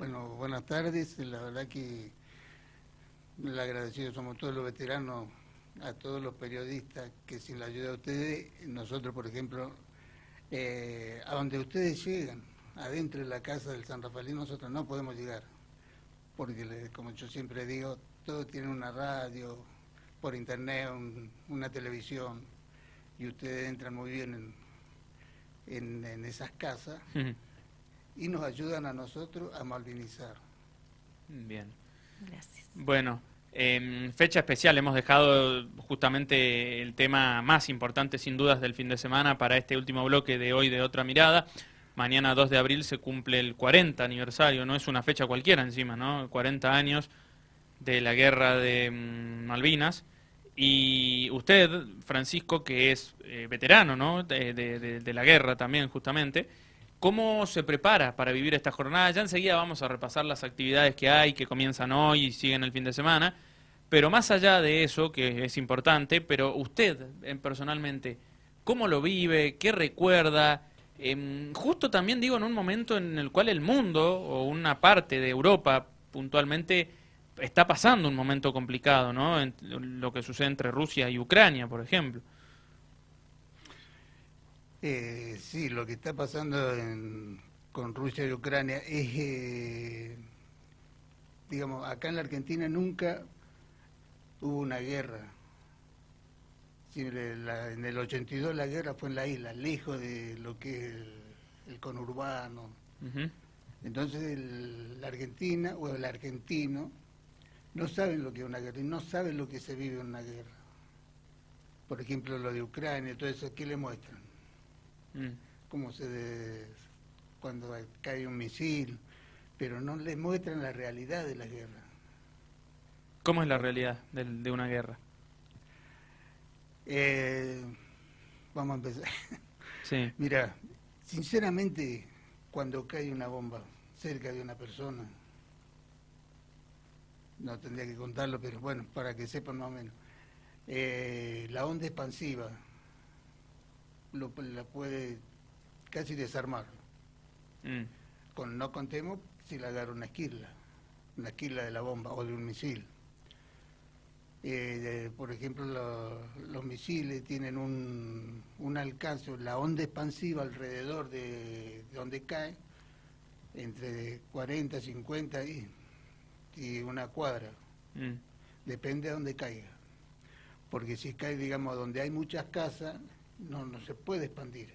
Bueno, buenas tardes. La verdad que le agradecido somos todos los veteranos, a todos los periodistas, que sin la ayuda de ustedes, nosotros, por ejemplo, eh, a donde ustedes llegan, adentro de la casa del San Rafael, nosotros no podemos llegar. Porque, como yo siempre digo, todos tienen una radio, por internet, una televisión, y ustedes entran muy bien en, en, esas casas y nos ayudan a nosotros a malvinizar. Bien. Gracias. Bueno, en fecha especial hemos dejado justamente el tema más importante sin dudas del fin de semana para este último bloque de hoy de Otra Mirada. Mañana 2 de abril se cumple el 40 aniversario, no es una fecha cualquiera encima, ¿no? 40 años de la guerra de mm, Malvinas. Y usted, Francisco, que es eh, veterano ¿no? De, de, la guerra también, justamente, ¿cómo se prepara para vivir esta jornada? Ya enseguida vamos a repasar las actividades que hay, que comienzan hoy y siguen el fin de semana. Pero más allá de eso, que es importante, pero usted personalmente, ¿cómo lo vive? ¿Qué recuerda? Em, justo también digo en un momento en el cual el mundo, o una parte de Europa puntualmente, está pasando un momento complicado, ¿no? lo que sucede entre Rusia y Ucrania, por ejemplo. Eh, sí, lo que está pasando con Rusia y Ucrania es, eh, digamos, acá en la Argentina nunca hubo una guerra. en el 82 la guerra fue en la isla, lejos de lo que es el, conurbano. Entonces la Argentina o el argentino no saben lo que es una guerra y no saben lo que se vive en una guerra. Por ejemplo, lo de Ucrania, todo eso, ¿qué le muestran? Mm. Cómo se... cuando cae un misil, pero no le muestran la realidad de la guerra. ¿Cómo es la realidad de, una guerra? Eh, vamos a empezar. Sí. Mira, sinceramente, cuando cae una bomba cerca de una persona, no tendría que contarlo, pero bueno, para que sepan más o menos. Eh, la onda expansiva lo, la puede casi desarmar. Mm. Con, no contemos si le agarra una esquila, una esquila de la bomba o de un misil. Eh, por ejemplo, los misiles tienen un, un, alcance, la onda expansiva alrededor de, de donde cae, entre 40, 50 y y una cuadra. Mm. Depende de dónde caiga. Porque si cae, digamos, donde hay muchas casas, no, no se puede expandir.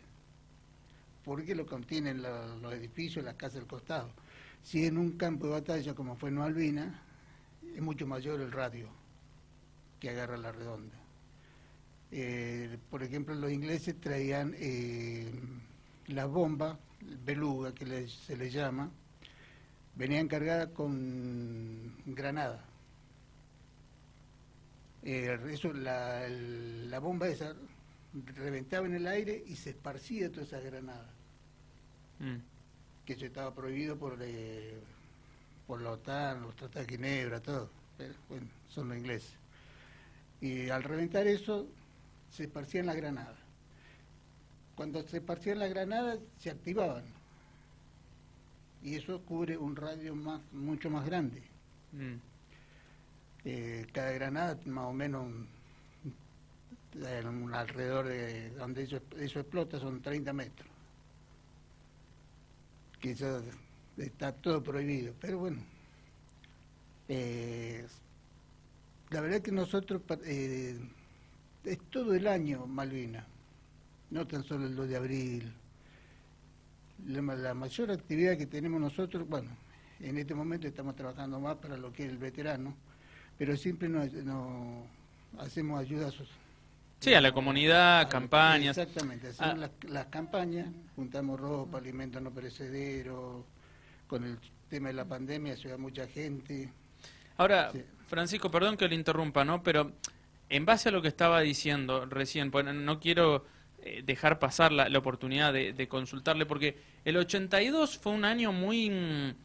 Porque lo contienen los edificios, las casas del costado. Si en un campo de batalla, como fue en Malvina, es mucho mayor el radio que agarra la redonda. Eh, por ejemplo, los ingleses traían eh, la bomba, beluga que se le llama, venían cargadas con granada. Eh, eso, la, la, bomba esa reventaba en el aire y se esparcía toda esa granada. Mm. Que eso estaba prohibido por, eh, por la OTAN, los tratados de Ginebra, todo. Pero, bueno, son los ingleses. Y al reventar eso, se esparcían las granadas. Cuando se esparcían las granadas, se activaban y eso cubre un radio más mucho más grande. Mm. Eh, cada granada más o menos alrededor de donde eso, explota son 30 metros. Que eso está todo prohibido. Pero bueno, eh, la verdad que nosotros eh, es todo el año Malvina, no tan solo el 2 de abril la, mayor actividad que tenemos nosotros, bueno, en este momento estamos trabajando más para lo que es el veterano, pero siempre nos, hacemos ayuda a Sí, a la comunidad, campañas. Exactamente, hacemos ah. las, campañas, juntamos ropa, alimentos no perecederos, con el tema de la pandemia se mucha gente. Ahora, Francisco, perdón que le interrumpa, ¿no? Pero en base a lo que estaba diciendo recién, no quiero eh, dejar pasar la, oportunidad de, consultarle, porque el 82 fue un año muy mm,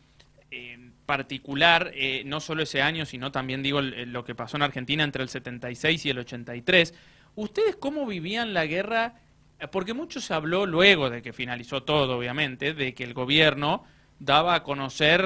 eh, particular, eh, no solo ese año, sino también digo lo que pasó en Argentina entre el 76 y el 83. ¿Ustedes cómo vivían la guerra? Porque mucho se habló luego de que finalizó todo, obviamente, de que el gobierno daba a conocer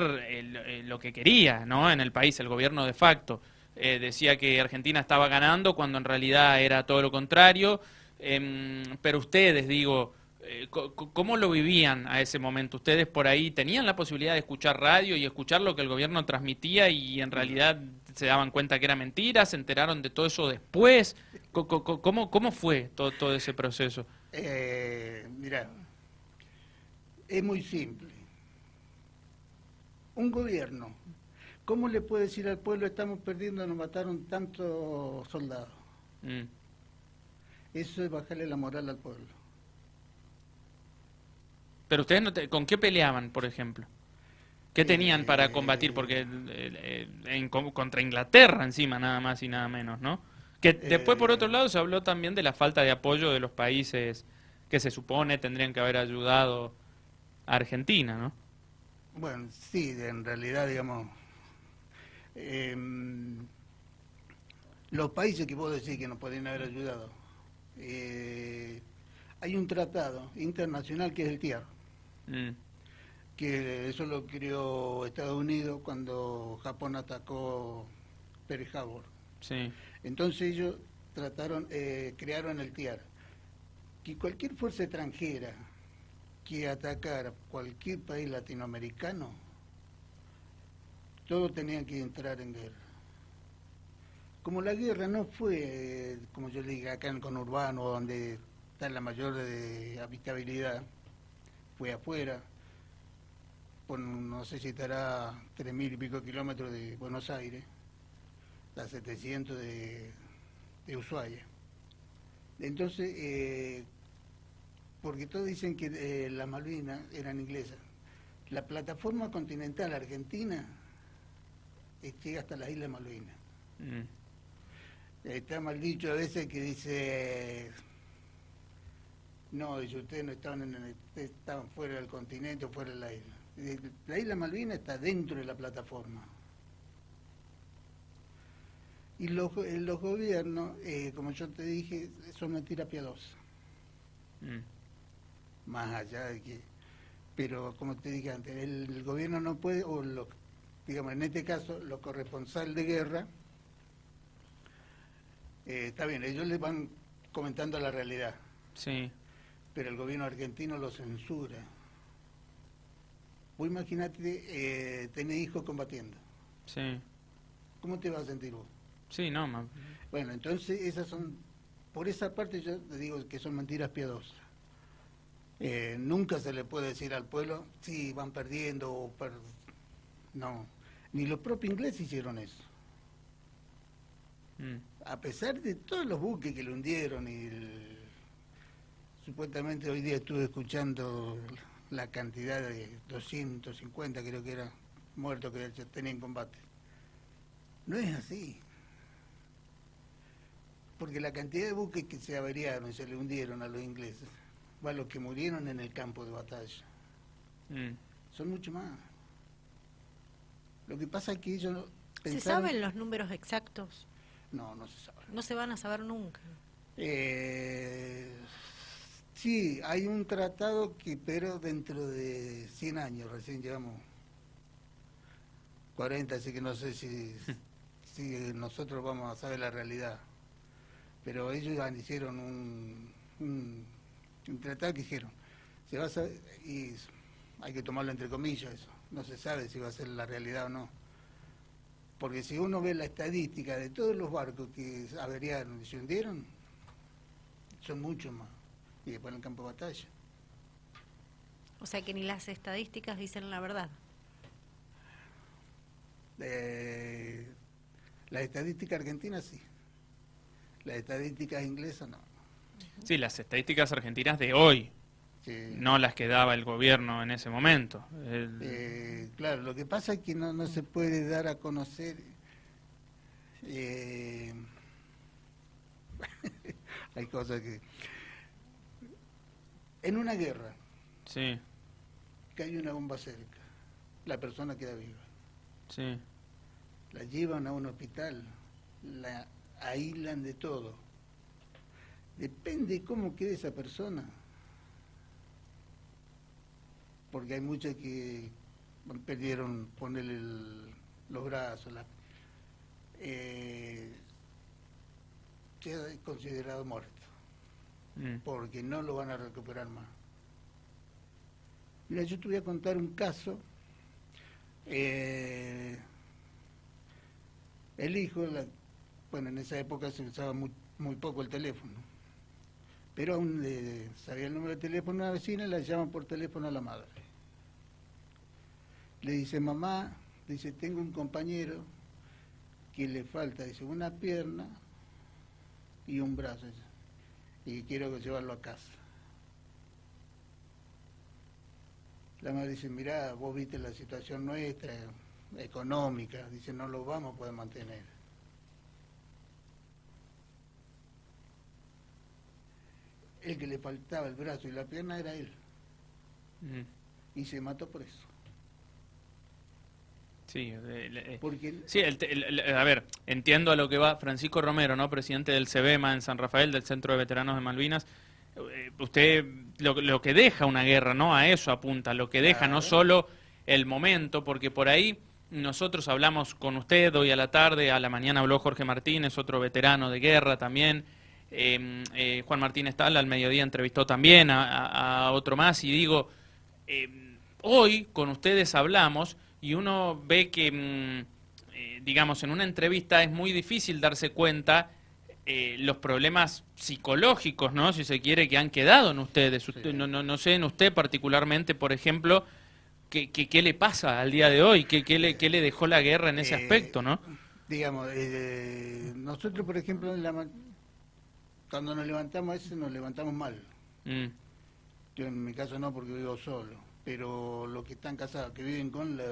lo que quería ¿no? en el país, el gobierno de facto. Eh, decía que Argentina estaba ganando cuando en realidad era todo lo contrario. Em, pero ustedes, digo, eh, ¿cómo lo vivían a ese momento? ¿Ustedes por ahí tenían la posibilidad de escuchar radio y escuchar lo que el gobierno transmitía y en realidad se daban cuenta que era mentira? ¿Se enteraron de todo eso después? ¿Cómo, cómo fue todo, todo ese proceso? Eh, mira, es muy simple. Un gobierno, ¿cómo le puede decir al pueblo estamos perdiendo, nos mataron tantos soldados? Mm. Eso es bajarle la moral al pueblo. Pero ustedes, no ¿con qué peleaban, por ejemplo? ¿Qué tenían para combatir? Porque eh, en, contra Inglaterra encima, nada más y nada menos, ¿no? Que después, por otro lado, se habló también de la falta de apoyo de los países que se supone tendrían que haber ayudado a Argentina, ¿no? Bueno, sí, en realidad, digamos, em, los países que vos decís que nos podrían haber ayudado, eh, hay un tratado internacional que es el TIAR, mm. Que eso lo creó Estados Unidos cuando Japón atacó Pearl Harbor. Sí. Entonces ellos trataron, eh, crearon el TIAR, que cualquier fuerza extranjera que atacara cualquier país latinoamericano, todos tenían que entrar en guerra como la guerra no fue, como yo le digo, acá en el conurbano, donde está la mayor de habitabilidad, fue afuera, por no sé si estará tres mil y pico kilómetros de Buenos Aires, a 700 de, de Ushuaia. Entonces, eh, porque todos dicen que eh, las Malvinas eran inglesas, la plataforma continental argentina llega hasta las Islas Malvinas. Mm está mal dicho a veces que dice, no, dice, ustedes no estaban, en estaban fuera del continente o fuera de la isla. La isla Malvina está dentro de la plataforma. Y los, eh, los gobiernos, eh, como yo te dije, son mentiras piadosas. Mm. Más allá de que... Pero como te dije antes, el, gobierno no puede, o lo, digamos, en este caso, los corresponsales de guerra, eh, está bien, ellos les van comentando la realidad. Sí. Pero el gobierno argentino lo censura. Vos imaginate eh, tener hijos combatiendo. Sí. ¿Cómo te vas a sentir vos? Sí, no, ma... Bueno, entonces esas son, por esa parte yo te digo que son mentiras piadosas. Eh, nunca se le puede decir al pueblo, sí, van perdiendo o No, ni los propios ingleses hicieron eso. Mm. A pesar de todos los buques que lo hundieron y supuestamente hoy día estuve escuchando la cantidad de 250 creo que era muertos que tenían en combate. No es así. Porque la cantidad de buques que se averiaron y se le hundieron a los ingleses, va a los que murieron en el campo de batalla. Mm. Son mucho más. Lo que pasa es que ellos... ¿Se saben los números exactos? No, no se sabe. No se van a saber nunca. Eh, sí, hay un tratado que, pero dentro de 100 años, recién llevamos 40, así que no sé si, si nosotros vamos a saber la realidad. Pero ellos hicieron un, un, tratado que dijeron, se va a saber, y hay que tomarlo entre comillas eso, no se sabe si va a ser la realidad o no porque si uno ve la estadística de todos los barcos que averiaron y se hundieron, son muchos más. Y después en el campo de batalla. O sea que ni las estadísticas dicen la verdad. Eh, la estadística argentina sí. Las estadísticas inglesas no. Sí, las estadísticas argentinas de hoy, no las que daba el gobierno en ese momento. Eh, claro, lo que pasa es que no, no se puede dar a conocer. Eh, hay cosas que. En una guerra, sí. que hay una bomba cerca, la persona queda viva. Sí. La llevan a un hospital, la aíslan de todo. Depende cómo quede esa persona porque hay muchas que perdieron ponerle los brazos, la, eh, queda considerado muerto, mm. porque no lo van a recuperar más. Mira, yo te voy a contar un caso. Eh, el hijo, bueno, en esa época se usaba muy, poco el teléfono, pero aún le, sabía el número de teléfono de una vecina y la llaman por teléfono a la madre. Le dice, mamá, dice, tengo un compañero que le falta, dice, una pierna y un brazo, y quiero llevarlo a casa. La madre dice, mira, vos viste la situación nuestra, económica, dice, no lo vamos a poder mantener. El que le faltaba el brazo y la pierna era él. Y se mató por eso. Sí, sí a ver, entiendo a lo que va Francisco Romero, ¿no? presidente del CEBEMA en San Rafael, del Centro de Veteranos de Malvinas. Eh, usted lo, que deja una guerra, ¿no? A eso apunta, lo que deja no solo el momento, porque por ahí nosotros hablamos con usted hoy a la tarde, a la mañana habló Jorge Martínez, otro veterano de guerra también. Em, eh, Juan Martínez Tal al mediodía entrevistó también a, otro más y digo, hoy con ustedes hablamos y uno ve que, mm, eh, digamos, en una entrevista es muy difícil darse cuenta eh, los problemas psicológicos, ¿no? Si se quiere, que han quedado en ustedes. no, no, no, sé en usted particularmente, por ejemplo, qué, qué, le pasa al día de hoy, qué, qué, le, qué le dejó la guerra en ese eh, aspecto, ¿no? Digamos, eh, nosotros, por ejemplo, cuando nos levantamos a veces nos levantamos mal. Mm. Yo en mi caso no, porque vivo solo. Pero los que están casados, que viven con la,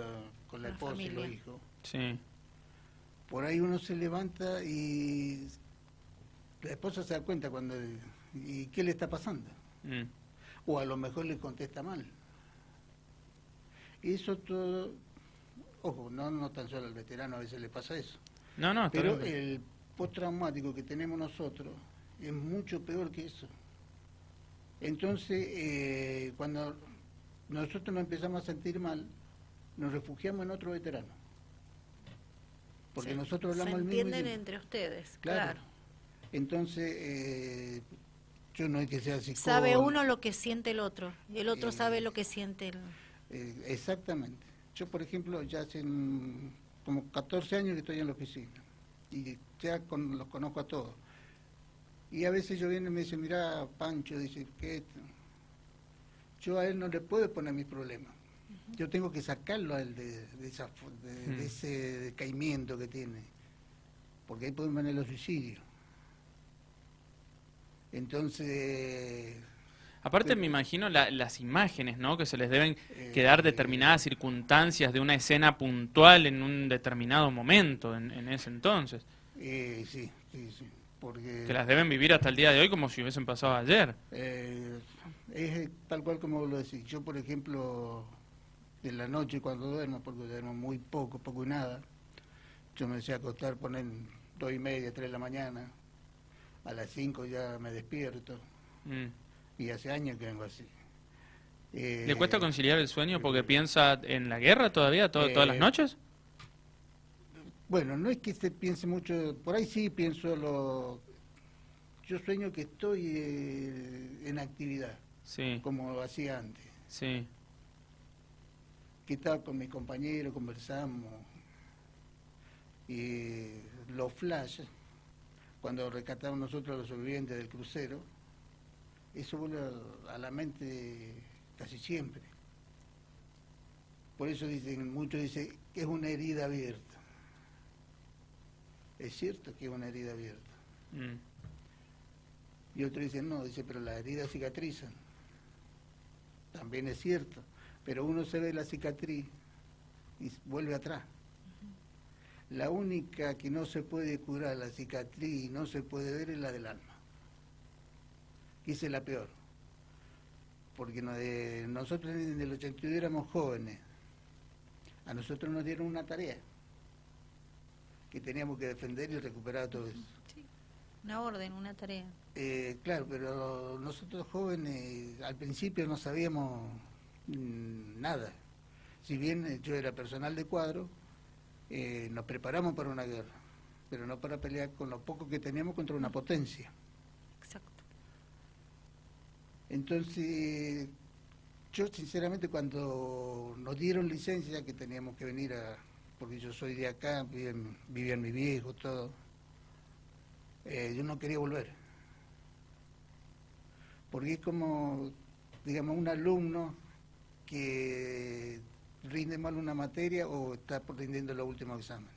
con la, esposa y los hijos. Sí. Por ahí uno se levanta y la esposa se da cuenta cuando... ¿Y qué le está pasando? Mm. O a lo mejor le contesta mal. Y eso todo... Ojo, no, no tan solo al veterano a veces le pasa eso. No, no, Pero el postraumático que tenemos nosotros es mucho peor que eso. Entonces, eh, cuando nosotros nos empezamos a sentir mal, nos refugiamos en otro veterano. Porque nosotros hablamos el mismo. entienden entre ustedes, claro. Entonces, eh, yo no hay que ser así. Sabe uno lo que siente el otro, y el otro sabe lo que siente el... Eh, exactamente. Yo, por ejemplo, ya hace como 14 años que estoy en la oficina y ya los conozco a todos. Y a veces yo viene y me dice, mira, Pancho, dice, que yo a él no le puedo poner mis problemas. Yo tengo que sacarlo a él de, hmm. ese decaimiento que tiene, porque ahí pueden venir los suicidios. Entonces... Aparte me imagino las imágenes, ¿no? Que se les deben eh, quedar determinadas circunstancias de una escena puntual en un determinado momento, en, ese entonces. Eh, sí, sí, sí. Porque, que las deben vivir hasta el día de hoy como si hubiesen pasado ayer. Eh, es tal cual como lo decís. Yo, por ejemplo, de la noche cuando duermo, porque duermo muy poco, poco y nada, yo me decía acostar, poner dos y media, tres de la mañana, a las 5 ya me despierto. Mm. Y hace años que vengo así. ¿Le eh, cuesta conciliar el sueño porque eh, piensa en la guerra todavía, todas las eh, noches? Bueno, no es que se piense mucho, por ahí sí pienso lo... Yo sueño que estoy en actividad, sí. como hacía antes. Sí. Que estaba con mi compañero, conversamos, y los flashes cuando rescatamos nosotros a los sobrevivientes del crucero, eso vuelve a la mente casi siempre. Por eso dicen, muchos dicen que es una herida abierta. Es cierto que es una herida abierta. Mm. Y otros dicen, no, dice, pero las heridas cicatrizan. También es cierto. Pero uno se ve la cicatriz y vuelve atrás. La única que no se puede curar, la cicatriz, y no se puede ver es la del alma. Que es la peor. Porque nosotros en el 82 éramos jóvenes. A nosotros nos dieron una tarea que teníamos que defender y recuperar todo eso. Sí, una orden, una tarea. Eh, claro, pero nosotros jóvenes al principio no sabíamos mm, nada. si bien yo era personal de cuadro, eh, nos preparamos para una guerra, pero no para pelear con lo poco que teníamos contra una potencia. Exacto. Entonces, yo sinceramente cuando nos dieron licencia que teníamos que venir a, porque yo soy de acá, vivían, mi viejo, todo, eh, yo no quería volver. Porque es como, digamos, un alumno que rinde mal una materia o está rindiendo el último examen.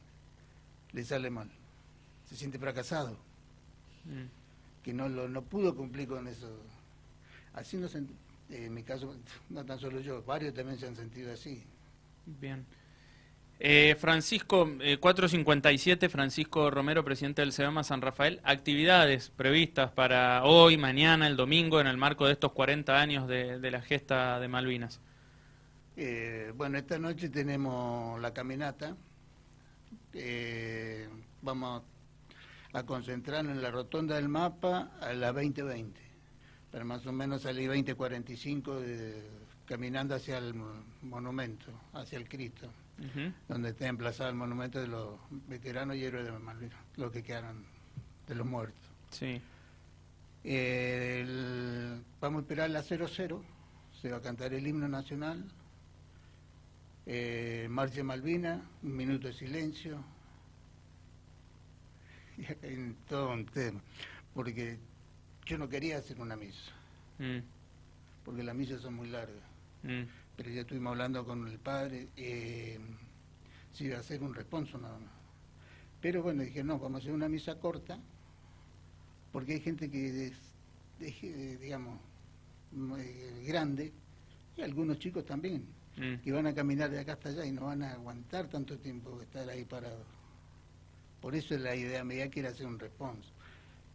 Le sale mal. Se siente fracasado. Mm. Que no, lo, no pudo cumplir con eso. Así no en mi caso, no tan solo yo, varios también se han sentido así. Bien. Eh, Francisco, 457, eh, Francisco Romero, presidente del SEBAMA San Rafael, actividades previstas para hoy, mañana, el domingo, en el marco de estos 40 años de, la gesta de Malvinas. Eh, bueno, esta noche tenemos la caminata. Eh, vamos a concentrarnos en la rotonda del mapa a las 2020, para más o menos salir 2045 caminando hacia el monumento, hacia el Cristo, donde está emplazado el monumento de los veteranos y héroes de Malvinas, los que quedaron de los muertos. Sí. vamos a esperar la 00, se va a cantar el himno nacional eh, Marcha Malvina, un minuto de silencio, en todo un tema, porque yo no quería hacer una misa, mm. porque las misas son muy largas, mm. Pero ya estuvimos hablando con el padre, eh, si iba a hacer un responso nada más. Pero bueno, dije, no, vamos a hacer una misa corta, porque hay gente que es, digamos, grande, y algunos chicos también Mm. que van a caminar de acá hasta allá y no van a aguantar tanto tiempo estar ahí parados. Por eso es la idea media quiere hacer un responso.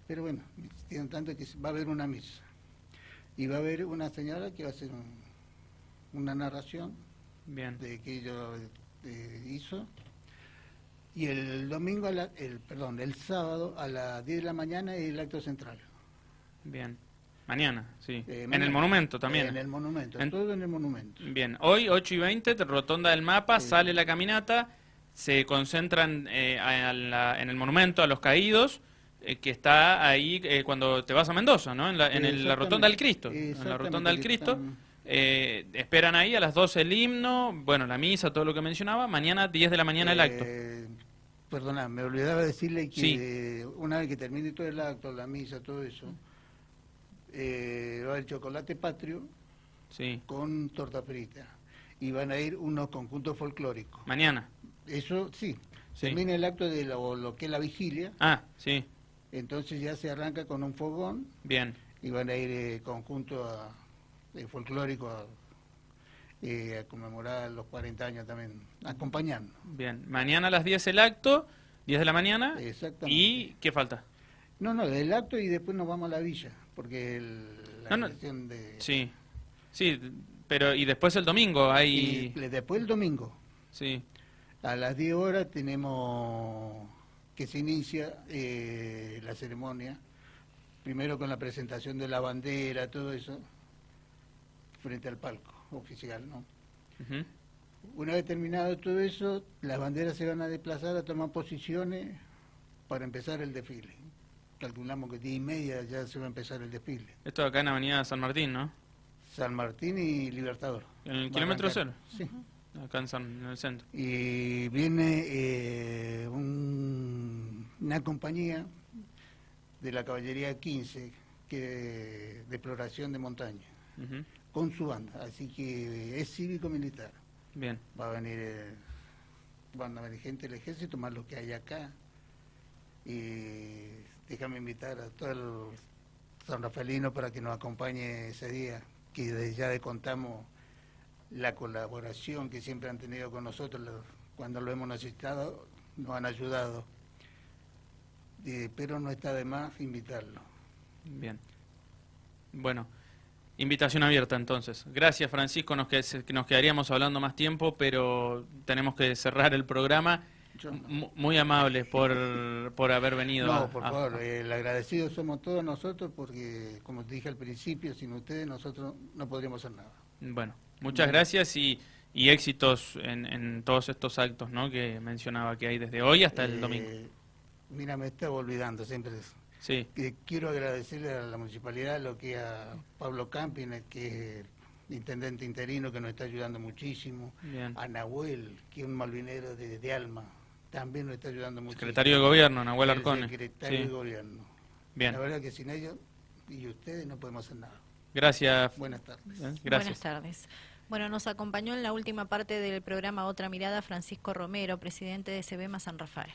Pero bueno, tienen tanto que va a haber una misa. Y va a haber una señora que va a hacer una narración de que ellos eh, hizo. Y el domingo, a el, perdón, el sábado a las 10 de la mañana es el acto central. Bien. Mañana, sí. Eh, en el monumento también. En el monumento, todo en el monumento. Bien, hoy 8 y 20, rotonda del mapa, sale la caminata, se concentran eh, en el monumento a los caídos, eh, que está ahí cuando te vas a Mendoza, ¿no? En la, rotonda del Cristo. En la rotonda del Cristo. Esperan ahí a las 12 el himno, bueno, la misa, todo lo que mencionaba. Mañana 10 de la mañana el acto. Perdona, me olvidaba decirle que una vez que termine todo el acto, la misa, todo eso eh, va a haber chocolate patrio sí. con torta frita. Y van a ir unos conjuntos folclóricos. Mañana. Eso sí. Termina el acto de lo, que es la vigilia. Ah, sí. Entonces ya se arranca con un fogón. Bien. Y van a ir eh, conjuntos eh, folclóricos eh, a, conmemorar los 40 años también, acompañando. Bien. Mañana a las 10 el acto, 10 de la mañana. Exactamente. ¿Y qué falta? No, no, del acto y después nos vamos a la villa porque el, la de... Sí, sí, pero y después el domingo hay... después el domingo. Sí. A las 10 horas tenemos que se inicia eh, la ceremonia, primero con la presentación de la bandera, todo eso, frente al palco oficial, ¿no? Una vez terminado todo eso, las banderas se van a desplazar a tomar posiciones para empezar el desfile calculamos que diez y media ya se va a empezar el desfile. Esto acá en Avenida San Martín, ¿no? San Martín y Libertador. ¿En el kilómetro cero? Sí. Acá en, en, el centro. Y viene eh, una compañía de la Caballería 15 que de exploración de montaña, con su banda. Así que es cívico-militar. Bien. Va a venir, eh, van a venir gente del ejército, más lo que hay acá. Y déjame invitar a todo el San Rafaelino para que nos acompañe ese día, que desde ya le contamos la colaboración que siempre han tenido con nosotros cuando lo hemos necesitado, nos han ayudado. pero no está de más invitarlo. Bien. Bueno, invitación abierta entonces. Gracias Francisco, nos, nos quedaríamos hablando más tiempo, pero tenemos que cerrar el programa. Muy amable por, por haber venido. No, por favor, el agradecido somos todos nosotros porque, como te dije al principio, sin ustedes nosotros no podríamos hacer nada. Bueno, muchas gracias y, y éxitos en, todos estos actos ¿no? que mencionaba que hay desde hoy hasta el domingo. Eh, mira, me estaba olvidando siempre eso. Sí. quiero agradecerle a la municipalidad, lo que a Pablo Campin, que es el intendente interino, que nos está ayudando muchísimo. A Nahuel, que es un malvinero de, alma, también nos está ayudando mucho. Secretario de Gobierno, Nahuel Arcone. Secretario de Gobierno. Bien. La verdad que sin ellos y ustedes no podemos hacer nada. Gracias. Buenas tardes. Gracias. Buenas tardes. Bueno, nos acompañó en la última parte del programa Otra Mirada Francisco Romero, presidente de CBMA San Rafael.